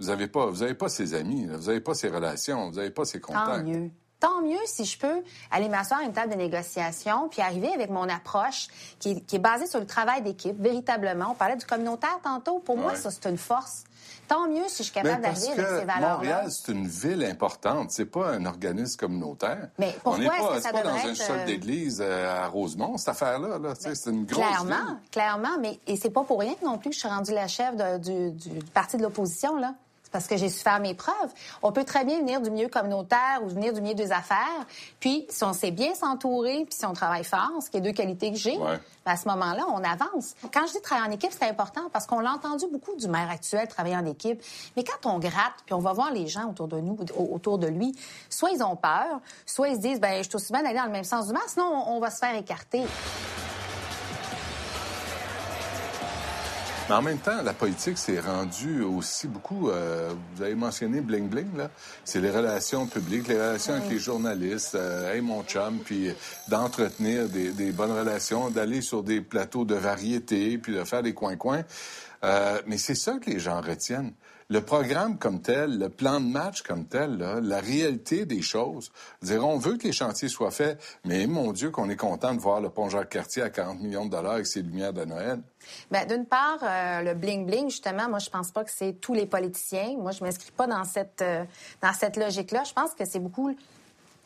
Vous n'avez pas, vous avez pas ses amis, vous n'avez pas ses relations, vous n'avez pas ses Tant contacts. mieux. Tant mieux si je peux aller m'asseoir à une table de négociation puis arriver avec mon approche qui est, qui est basée sur le travail d'équipe, véritablement. On parlait du communautaire tantôt. Pour moi, ça, c'est une force. Tant mieux si je suis capable d'arriver avec ces valeurs-là. Montréal, c'est une ville importante. C'est pas un organisme communautaire. Mais pourquoi est-ce que ça pas dans devrait un être, euh, d'église euh, à Rosemont, cette affaire-là. Là, sais, c'est une grosse Clairement, ville. clairement, mais et c'est pas pour rien non plus que je suis rendue la chef de- du, du parti de l'opposition là. Parce que j'ai su faire mes preuves. On peut très bien venir du milieu communautaire ou venir du milieu des affaires. Puis, si on sait bien s'entourer, puis si on travaille fort, ce qui est deux qualités que j'ai, Ouais. ben, à ce moment-là, on avance. Quand je dis travailler en équipe, c'est important parce qu'on l'a entendu beaucoup du maire actuel travailler en équipe. Mais quand on gratte, puis on va voir les gens autour de nous, au- autour de lui, soit ils ont peur, soit ils se disent, ben, je suis aussi bien d'aller dans le même sens du masque, sinon on, on va se faire écarter. Mais en même temps, la politique s'est rendue aussi beaucoup. euh, vous avez mentionné bling bling là. C'est les relations publiques, les relations avec les journalistes. euh, hey mon chum, puis d'entretenir des, des bonnes relations, d'aller sur des plateaux de variété, puis de faire des coins coins. Euh, mais c'est ça que les gens retiennent. Le programme comme tel, le plan de match comme tel, la réalité des choses. Dire, on veut que les chantiers soient faits, mais mon Dieu, qu'on est content de voir le pont Jacques-Cartier à 40 millions de dollars avec ses lumières de Noël. Ben, d'une part, euh, le bling-bling, justement, moi, je pense pas que c'est tous les politiciens. Moi, je m'inscris pas dans cette, euh, dans cette logique-là. Je pense que c'est beaucoup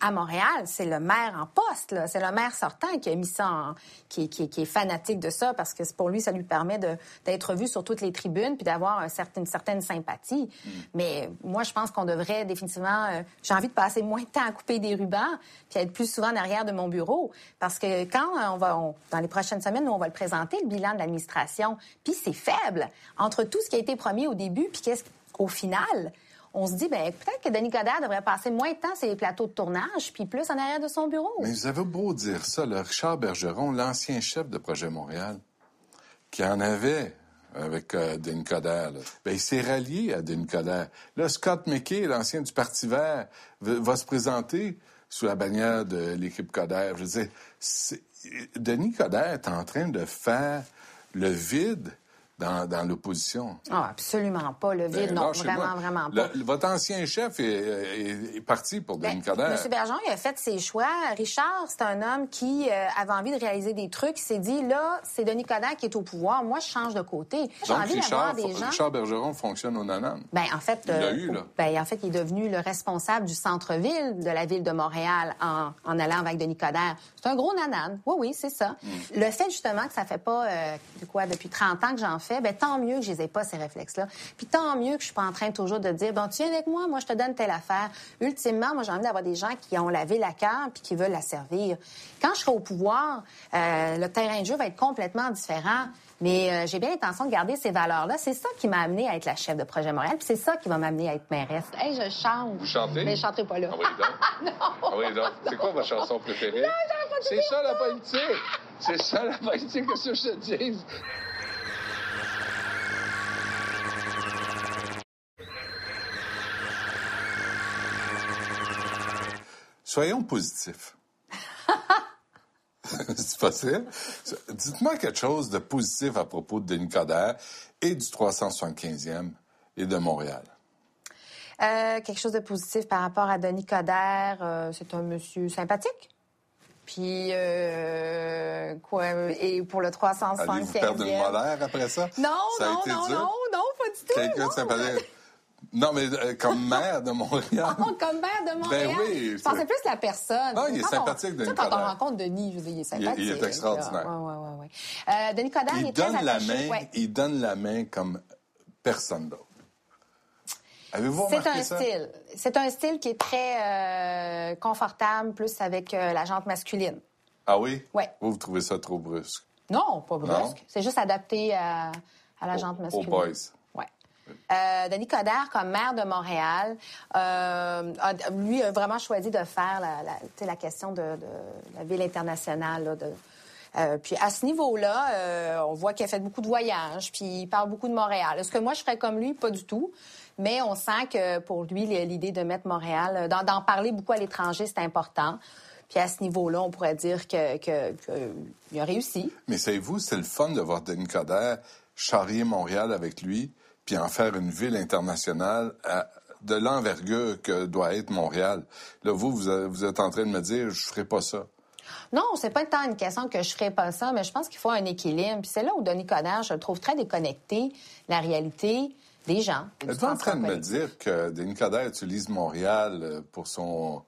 à Montréal, c'est le maire en poste. C'est le maire sortant qui a mis ça en, qui, qui- qui est fanatique de ça parce que pour lui, ça lui permet d'être vu sur toutes les tribunes puis d'avoir un certain- une certaine sympathie. Mais moi, je pense qu'on devrait définitivement, euh, j'ai envie de passer moins de temps à couper des rubans puis être plus souvent en arrière de mon bureau parce que quand on va, on- dans les prochaines semaines, nous, on va le présenter, le bilan de l'administration, puis c'est faible entre tout ce qui a été promis au début puis qu'est-ce qu'au final, on se dit, ben peut-être que Denis Coderre devrait passer moins de temps sur les plateaux de tournage, puis plus en arrière de son bureau. Mais vous avez beau dire ça, le Richard Bergeron, l'ancien chef de Projet Montréal, qui en avait avec euh, Denis Coderre, ben, il s'est rallié à Denis Coderre. Là, Scott McKay, l'ancien du Parti vert, va, va se présenter sous la bannière de l'équipe Coderre. Je veux dire, Denis Coderre est en train de faire le vide dans, dans l'opposition. Ah, absolument pas. Le vide, Ben, non, vraiment, vraiment pas. Le- votre ancien chef est, est- est parti pour Ben, Denis Coderre. M. Bergeron, il a fait ses choix. Richard, c'est un homme qui euh, avait envie de réaliser des trucs. Il s'est dit, là, c'est Denis Coderre qui est au pouvoir. Moi, je change de côté. J'ai envie d'avoir Richard, des gens... Richard Bergeron fonctionne au nanan. Ben, en fait, Il euh, eu, là. ben, en fait, il est devenu le responsable du centre-ville de la ville de Montréal en, en allant avec Denis Coderre. C'est un gros nanan. Oui, oui, c'est ça. Mm. Le fait, justement, que ça fait pas, euh, de quoi, depuis 30 ans que j'en ben, tant mieux que je les ai pas, ces réflexes-là. Puis tant mieux que je suis pas en train toujours de dire, bon, tu viens avec moi, moi, je te donne telle affaire. Ultimement, moi, j'ai envie d'avoir des gens qui ont la ville à cœur puis qui veulent la servir. Quand je serai au pouvoir, euh, le terrain de jeu va être complètement différent. Mais euh, j'ai bien l'intention de garder ces valeurs-là. C'est ça qui m'a amené à être la chef de projet Montréal, puis c'est ça qui va m'amener à être mairesse. Hey, je chante. Vous chantez? Mais je chanterai pas là. Ah oui, donc. [LAUGHS] Ah oui, donc. C'est quoi votre chanson préférée? C'est ça la politique. C'est ça la politique, que je te dise. Soyons positifs. [LAUGHS] C'est facile. Dites-moi quelque chose de positif à propos de Denis Coderre et du 375e et de Montréal. Euh, quelque chose de positif par rapport à Denis Coderre, euh, c'est un monsieur sympathique. Puis, euh, quoi, et pour le 375e... Allez-vous perdre une molaire après ça? Non, Ça non, non, non, non, pas du tout. Quelqu'un de sympathique? Non, mais euh, comme [LAUGHS] maire de Montréal. Oh, comme maire de Montréal? Ben oui, Je pensais plus la personne. Non, il est Quand sympathique, tu sais, Denis Quand on rencontre Denis, je veux dire, il est sympathique. il est extraordinaire. ouais, ouais. Euh, Denis Coderre, il, Il est très donne la attaché. main, ouais. il donne la main comme personne d'autre. Avez-vous C'est un ça? style. C'est un style qui est très euh, confortable, plus avec euh, la jante masculine. Ah oui? Ouais. Vous, vous trouvez ça trop brusque? Non, pas brusque. C'est juste adapté à, à la Aux- jante aux masculine. boys. Euh, Denis Coderre, comme maire de Montréal, euh, a- lui a vraiment choisi de faire la, question de, la ville internationale. euh, puis à ce niveau-là, euh, on voit qu'il a fait beaucoup de voyages, puis il parle beaucoup de Montréal. Est-ce que moi je ferais comme lui? Pas du tout. Mais on sent que pour lui, l'idée de mettre Montréal, d'en parler beaucoup à l'étranger, c'est important. Puis à ce niveau-là, on pourrait dire que, que, que il a réussi. Mais savez-vous, c'est le fun de voir Denis Coderre charrier Montréal avec lui, puis en faire une ville internationale à- de l'envergure que doit être Montréal. Là, vous, vous êtes- en train de me dire, je ferai pas ça. Non, c'est pas tant une question que je ferais pas ça, mais je pense qu'il faut un équilibre. Puis c'est là où Denis Coderre, je le trouve très déconnecté de la réalité des gens. Êtes-vous en train de me dire que Denis Coderre utilise Montréal euh, pour son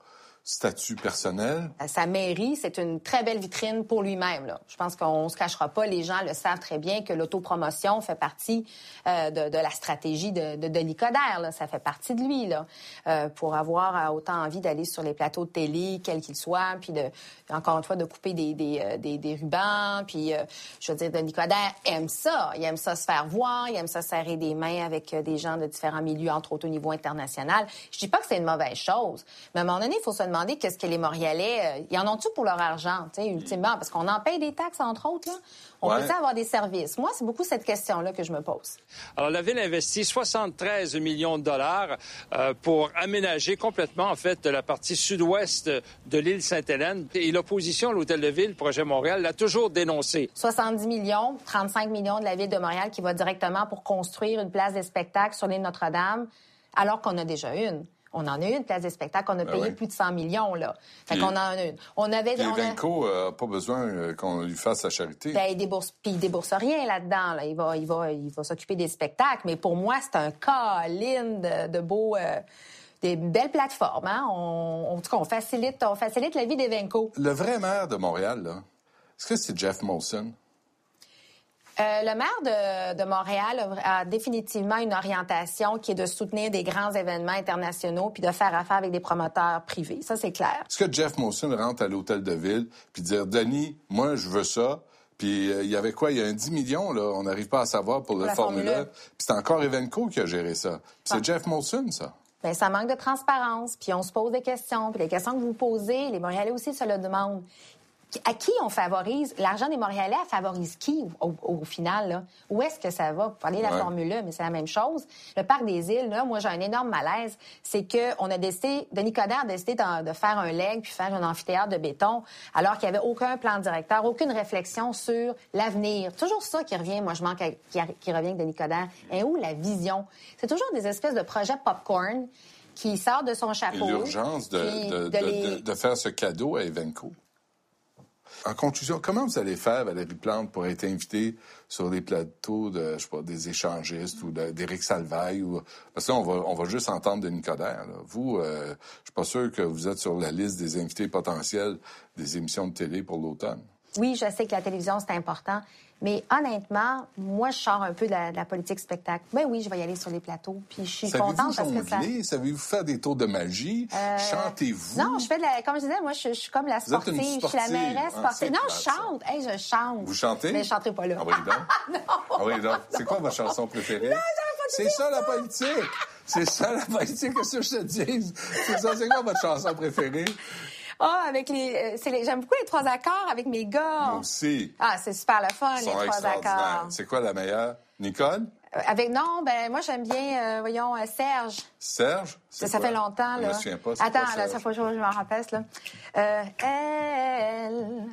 statut personnel? Sa mairie, c'est une très belle vitrine pour lui-même. Je pense qu'on se cachera pas. Les gens le savent très bien que l'autopromotion fait partie euh, de, de la stratégie de, de là. Ça fait partie de lui, là, euh, pour avoir euh, autant envie d'aller sur les plateaux de télé, quels qu'ils soient, puis de, encore une fois, de couper des, des, euh, des, rubans. Puis, euh, je veux dire, Denis Coderre aime ça. Il aime ça se faire voir, il aime ça serrer des mains avec euh, des gens de différents milieux, entre autres au niveau international. Je dis pas que c'est une mauvaise chose, mais à un moment donné, il faut se demander qu'est-ce que les Montréalais, euh, ils en ont-tu pour leur argent, tu sais, ultimement, parce qu'on en paye des taxes, entre autres, là. On Ouais. peut avoir des services? Moi, c'est beaucoup cette question-là que je me pose. Alors, la ville investit 73 millions de dollars euh, pour aménager complètement, en fait, la partie sud-ouest de l'île Sainte-Hélène. Et l'opposition à l'Hôtel de Ville, Projet Montréal, l'a toujours dénoncé. 70 millions, 35 millions de la ville de Montréal qui va directement pour construire une place des spectacles sur l'île Notre-Dame, alors qu'on a déjà une. On en a une place des spectacles, on a Ben payé oui. plus de 100 millions, là. Fait qu'on en a une. On avait... On a- Evenco n'a pas besoin euh, qu'on lui fasse sa charité. Ben, il débourse, puis il débourse rien là-dedans. Là. Il va, il va, il va s'occuper des spectacles. Mais pour moi, c'est un câlin de, de beaux, euh, des belles plateformes. Hein? On, en tout cas, on facilite, on facilite la vie d'Evenco. Le vrai maire de Montréal, là, est-ce que c'est Jeff Molson? Euh, le maire de, de Montréal a, a définitivement une orientation qui est de soutenir des grands événements internationaux puis de faire affaire avec des promoteurs privés. Ça, c'est clair. Est-ce que Jeff Molson rentre à l'hôtel de ville puis dire Denis, moi je veux ça. Puis euh, il y avait quoi? Il y a un 10 millions là, on n'arrive pas à savoir pour le la Formule Formule 1. Puis c'est encore Evenco qui a géré ça. Puis C'est Ah. Jeff Molson ça. Bien, ça manque de transparence, puis on se pose des questions, puis les questions que vous posez, les Montréalais aussi se le demandent. À qui on favorise? L'argent des Montréalais, favorise qui au, final? Là? Où est-ce que ça va? Vous parlez de la Ouais. formule là, mais c'est la même chose. Le parc des îles, là, moi, j'ai un énorme malaise. C'est qu'on a décidé, Denis Coderre a décidé de, de faire un leg puis faire un amphithéâtre de béton, alors qu'il n'y avait aucun plan directeur, aucune réflexion sur l'avenir. Toujours ça qui revient, moi, je manque, à- qui, revient avec Denis Coderre. Et où la vision? C'est toujours des espèces de projets popcorn qui sortent de son chapeau. l'urgence de, puis de- de de- les- de- de faire ce cadeau à Evenco. En conclusion, comment vous allez faire, Valérie Plante, pour être invité sur des plateaux de, je sais pas, des échangistes ou d'Éric Salvaille? Ou... Parce que là, on va, on va juste entendre Denis Coderre. là. Vous, euh, je suis pas sûr que vous êtes sur la liste des invités potentiels des émissions de télé pour l'automne. Oui, je sais que la télévision, c'est important. Mais honnêtement, moi, je sors un peu de la, de la politique spectacle. Ben oui, je vais y aller sur les plateaux. Puis je suis Savez-vous contente parce que ça. Savez-vous faire des tours de magie? Euh, Chantez-vous? Non, je fais de la. Comme je disais, moi, je, je suis comme la sportive. Je suis la mairesse Ah, sportive. non, je ça. chante. Hey, je chante. Vous chantez? Mais je chanterai pas là. Ah oui, donc. [LAUGHS] Ah oui, donc. C'est quoi votre chanson préférée? C'est ça la politique! C'est ça la politique, que je te dis? C'est ça, c'est quoi votre chanson préférée? Ah, avec les. euh, les- J'aime beaucoup les trois accords avec mes gars. Moi aussi. Ah, c'est super le fun, les trois accords. C'est quoi la meilleure? Nicole? Euh, Avec non, ben moi j'aime bien, euh, voyons, euh, Serge. Serge? Ça, fait longtemps, Je là. me souviens pas. Attends, quoi, là, ça faut que je je m'en rappelle, là. Euh, elle,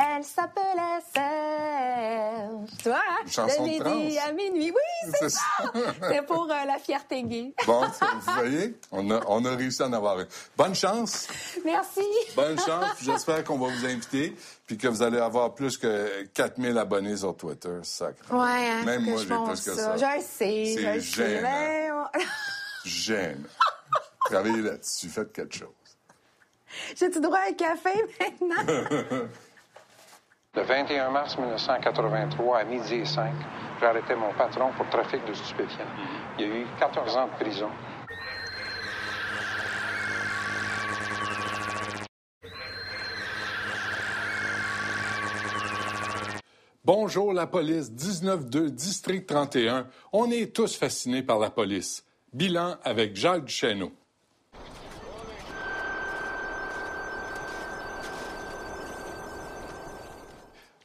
elle s'appelait Serge. Tu vois, hein? De midi à minuit. Oui, c'est ça. [LAUGHS] C'est pour euh, la fierté gay. [LAUGHS] Bon, vous voyez, on a, on a réussi à en avoir une. Bonne chance! Merci. Bonne chance. J'espère qu'on va vous inviter, puis que vous allez avoir plus que 4000 abonnés sur Twitter. Sacre. Ouais, hein, Même moi, j'ai plus que ça. ça. Je sais, je le sais. gênant. mais J'aime. [LAUGHS] Travaillez là-dessus. Faites quelque chose. J'ai-tu droit à un café maintenant? Le 21 mars 1983, à midi et 5, j'ai arrêté mon patron pour trafic de stupéfiants. Il y a eu 14 ans de prison. Bonjour la police, 19-2, district 31. On est tous fascinés par la police. Bilan avec Jacques Duchesneau.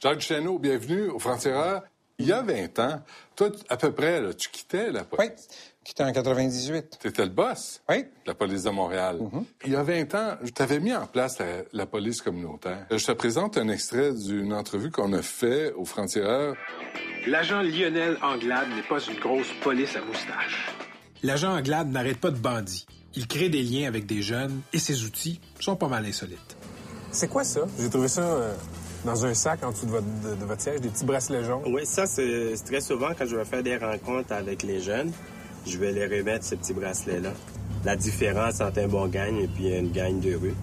Jacques Duchesneau, bienvenue au Frontières. Il y a 20 ans, toi, à peu près, là, tu quittais la police. Oui, quitté en 98. Tu étais le boss Oui. de la police de Montréal. Il y a 20 ans, tu avais mis en place la, la police communautaire. Je te présente un extrait d'une entrevue qu'on a fait aux Frontières. L'agent Lionel Anglade n'est pas une grosse police à moustache. L'agent Anglade n'arrête pas de bandits. Il crée des liens avec des jeunes et ses outils sont pas mal insolites. C'est quoi ça? J'ai trouvé ça euh, dans un sac en dessous de votre, de, de votre siège, des petits bracelets jaunes? Oui, ça, c'est c'est très souvent quand je vais faire des rencontres avec les jeunes, je vais les remettre ces petits bracelets-là. La différence entre un bon gagne et puis une gagne de rue.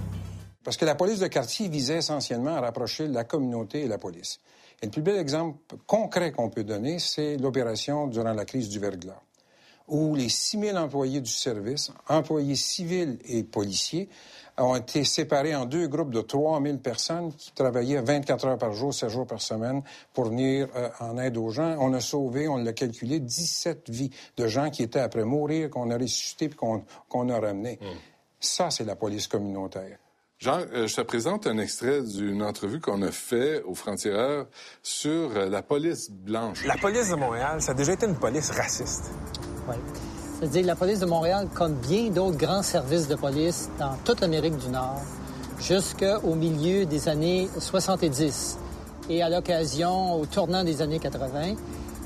Parce que la police de quartier visait essentiellement à rapprocher la communauté et la police. Et le plus bel exemple concret qu'on peut donner, c'est l'opération durant la crise du verglas, où les 6 000 employés du service, employés civils et policiers, ont été séparés en deux groupes de 3 000 personnes qui travaillaient 24 heures par jour, 7 jours par semaine pour venir euh, en aide aux gens. On a sauvé, on l'a calculé, 17 vies de gens qui étaient après mourir, qu'on a ressuscité puis qu'on a ramenés. Ça, c'est la police communautaire. Jean, euh, je te présente un extrait d'une entrevue qu'on a fait aux Frontières sur euh, la police blanche. La police de Montréal, ça a déjà été une police raciste. Oui. C'est-à-dire la police de Montréal, comme bien d'autres grands services de police dans toute l'Amérique du Nord, jusqu'au milieu des années 70 et à l'occasion, au tournant des années 80,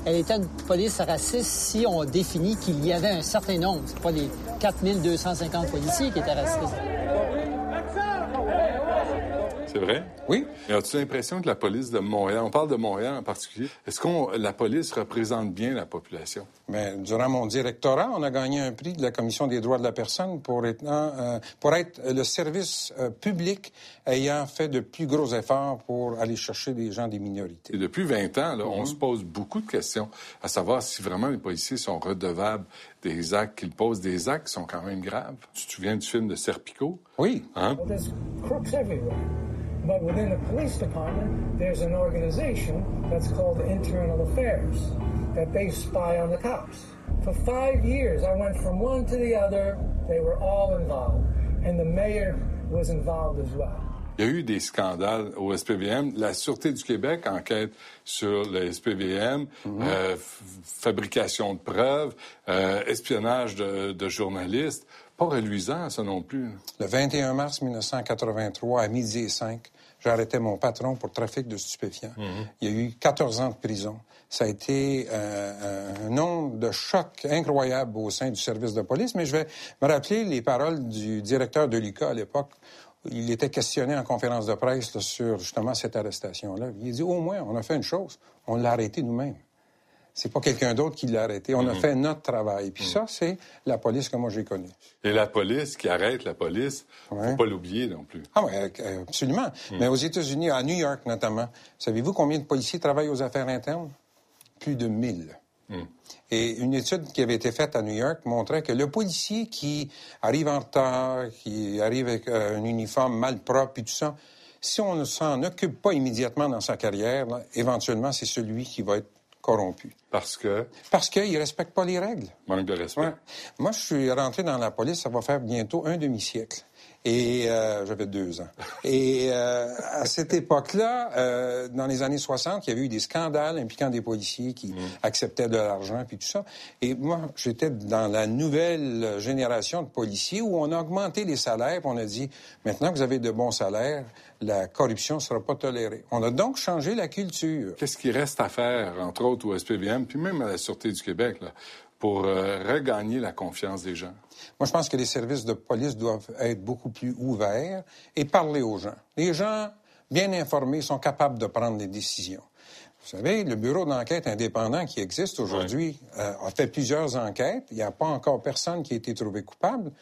elle était une police raciste si on définit qu'il y avait un certain nombre. C'est pas les 4250 policiers qui étaient racistes. C'est vrai? Oui. Et as-tu l'impression que la police de Montréal, on parle de Montréal en particulier, est-ce que la police représente bien la population? Mais durant mon directorat, on a gagné un prix de la Commission des droits de la personne pour être, euh, pour être le service euh, public ayant fait de plus gros efforts pour aller chercher des gens des minorités. Et depuis 20 ans, là, on se pose beaucoup de questions à savoir si vraiment les policiers sont redevables des actes qu'ils posent, des actes qui sont quand même graves. Tu te souviens du film de Serpico? Oui. Hein? Well. But within the police department, there's an organization that's called Internal Affairs. that they spy on the cops. For five years, I went from one to the other. They were all involved. And the mayor was involved as well. Il y a eu des scandales au SPVM. La Sûreté du Québec enquête sur le SPVM, euh, f- fabrication de preuves, euh, espionnage de, de journalistes. Pas reluisant, ça non plus. Le 21 mars 1983, à midi et 5, j'ai arrêté mon patron pour trafic de stupéfiants. Il y a eu 14 ans de prison. Ça a été euh, un nombre de chocs incroyable au sein du service de police, mais je vais me rappeler les paroles du directeur de l'UQA à l'époque. Il était questionné en conférence de presse là, sur justement cette arrestation-là. Il a dit au moins, on a fait une chose, on l'a arrêté nous-mêmes. C'est pas quelqu'un d'autre qui l'a arrêté. On a fait notre travail. Puis ça, c'est la police que moi j'ai connue. Et la police qui arrête la police, faut pas l'oublier non plus. Ah oui, absolument. Mais aux États-Unis, à New York notamment, savez-vous combien de policiers travaillent aux affaires internes? Plus de 1000. Et une étude qui avait été faite à New York montrait que le policier qui arrive en retard, qui arrive avec euh, un uniforme mal propre et tout ça, si on ne s'en occupe pas immédiatement dans sa carrière, là, éventuellement, c'est celui qui va être Parce que? Parce qu'il ne respecte pas les règles. Manque de respect. Ouais. Moi, je suis rentré dans la police, ça va faire bientôt un demi-siècle. Et euh, j'avais deux ans. Et euh, à cette époque-là, euh, dans les années 60, il y avait eu des scandales impliquant des policiers qui acceptaient de l'argent puis tout ça. Et moi, j'étais dans la nouvelle génération de policiers où on a augmenté les salaires. puis on a dit maintenant que vous avez de bons salaires, la corruption ne sera pas tolérée. On a donc changé la culture. Qu'est-ce qui reste à faire, entre autres au SPVM, puis même à la Sûreté du Québec, là, pour euh, regagner la confiance des gens? Moi, je pense que les services de police doivent être beaucoup plus ouverts et parler aux gens. Les gens bien informés sont capables de prendre des décisions. Vous savez, le bureau d'enquête indépendant qui existe aujourd'hui euh, a fait plusieurs enquêtes. Il n'y a pas encore personne qui a été trouvé coupable.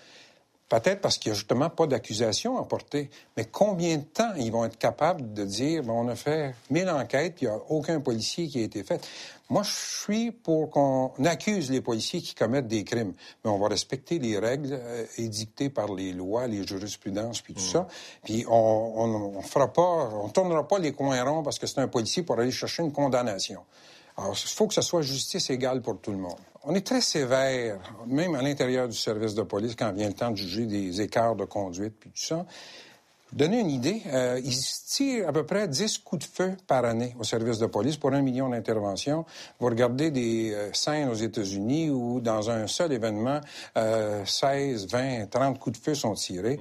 Peut-être parce qu'il n'y a justement pas d'accusation à porter. Mais combien de temps ils vont être capables de dire, on a fait mille enquêtes, puis il n'y a aucun policier qui a été fait? Moi, je suis pour qu'on accuse les policiers qui commettent des crimes. Mais on va respecter les règles euh, édictées par les lois, les jurisprudences, puis tout ça. Puis on, on, on fera pas, on tournera pas les coins ronds parce que c'est un policier pour aller chercher une condamnation. Alors, il faut que ce soit justice égale pour tout le monde. On est très sévère, même à l'intérieur du service de police, quand vient le temps de juger des écarts de conduite, puis tout ça. Pour donner une idée, euh, ils tirent à peu près 10 coups de feu par année au service de police pour un million d'interventions. Vous regardez des euh, scènes aux États-Unis où, dans un seul événement, euh, 16, 20, 30 coups de feu sont tirés.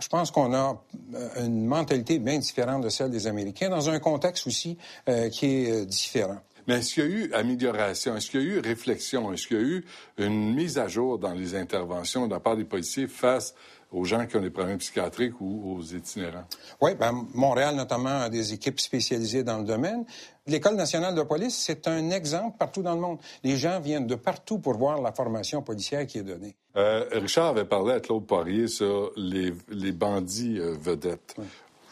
Je pense qu'on a euh, une mentalité bien différente de celle des Américains, dans un contexte aussi euh, qui est différent. Mais est-ce qu'il y a eu amélioration? Est-ce qu'il y a eu réflexion? Est-ce qu'il y a eu une mise à jour dans les interventions de la part des policiers face aux gens qui ont des problèmes psychiatriques ou aux itinérants? Oui, ben, Montréal notamment a des équipes spécialisées dans le domaine. L'École nationale de police, c'est un exemple partout dans le monde. Les gens viennent de partout pour voir la formation policière qui est donnée. Euh, Richard avait parlé à Claude Poirier sur les, les bandits euh, vedettes.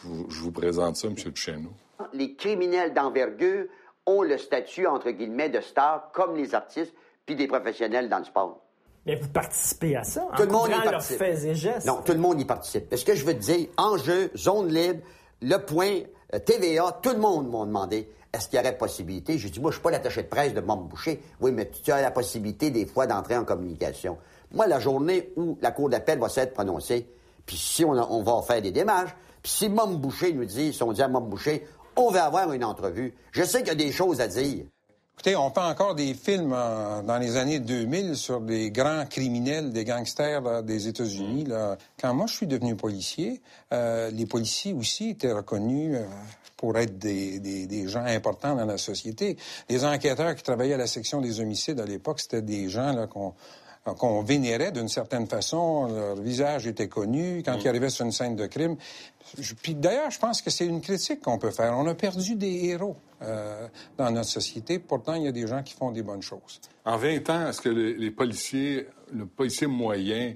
Je, vous- je vous présente ça, M. Duchesneau. Les criminels d'envergure ont le statut, entre guillemets, de star, comme les artistes, puis des professionnels dans le sport. Mais vous participez à ça, Tout en le monde y leurs participe. faits et gestes. Non, tout le monde y participe. Ce que je veux te dire, enjeu, zone libre, le point, euh, TVA, tout le monde m'a demandé est-ce qu'il y aurait possibilité? J'ai dit, moi, je suis pas l'attaché de presse de Mom Boucher. Oui, mais tu as la possibilité, des fois, d'entrer en communication. Moi, la journée où la Cour d'appel va s'être prononcée, puis si on, a- on va faire des démarches, puis si Mom Boucher nous dit, si on dit à Mom Boucher, on va avoir une entrevue, je sais qu'il y a des choses à dire. Écoutez, on fait encore des films euh, dans les années 2000 sur des grands criminels, des gangsters là, des États-Unis. là. Quand moi, je suis devenu policier, euh, les policiers aussi étaient reconnus euh, pour être des, des- des gens importants dans la société. Les enquêteurs qui travaillaient à la section des homicides à l'époque, c'était des gens là, qu'on qu'on vénérait d'une certaine façon. Leur visage était connu quand ils arrivaient sur une scène de crime. Puis d'ailleurs, je pense que c'est une critique qu'on peut faire. On a perdu des héros euh, dans notre société. Pourtant, il y a des gens qui font des bonnes choses. En 20 ans, est-ce que les, les policiers, le policier moyen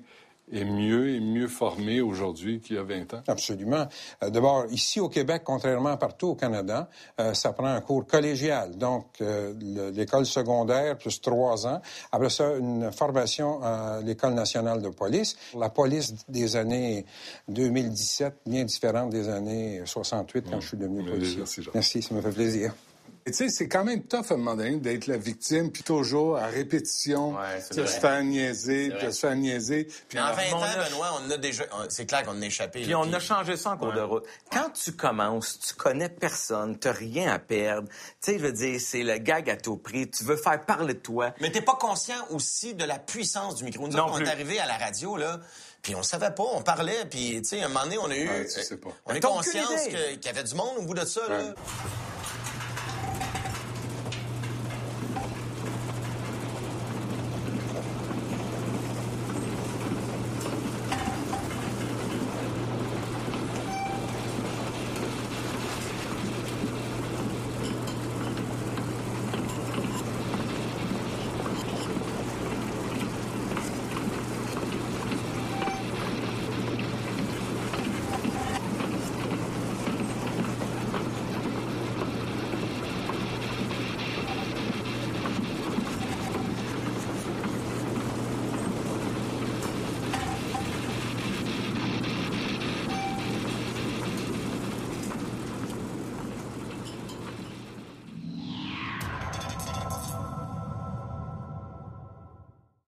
est mieux et mieux formé aujourd'hui qu'il y a 20 ans? Absolument. Euh, D'abord, ici au Québec, contrairement à partout au Canada, euh, ça prend un cours collégial. Donc, euh, le- l'école secondaire plus trois ans. Après ça, une formation à l'École nationale de police. La police des années 2017, bien différente des années 68 quand je suis devenu policier. Merci, ça me fait plaisir. Et tu sais, c'est quand même tough à un moment donné d'être la victime, puis toujours à répétition, c'est de vrai. se faire niaiser, de se faire niaiser. Puis en 20 on ans, a- Benoît, on a déjà. C'est clair qu'on a échappé. Puis là, on a changé ça en cours Ouais. de route. Quand tu commences, tu connais personne, tu rien à perdre. Tu sais, je veux dire, c'est le gag à tout prix. Tu veux faire parler de toi. Mais t'es pas conscient aussi de la puissance du micro. Nous, Non on est arrivé à la radio, là, puis on savait pas, on parlait, puis, tu sais, à un moment donné, on a eu... Ouais, tu sais pas. On est T'as aucune conscience qu'il y avait du monde au bout de ça, là.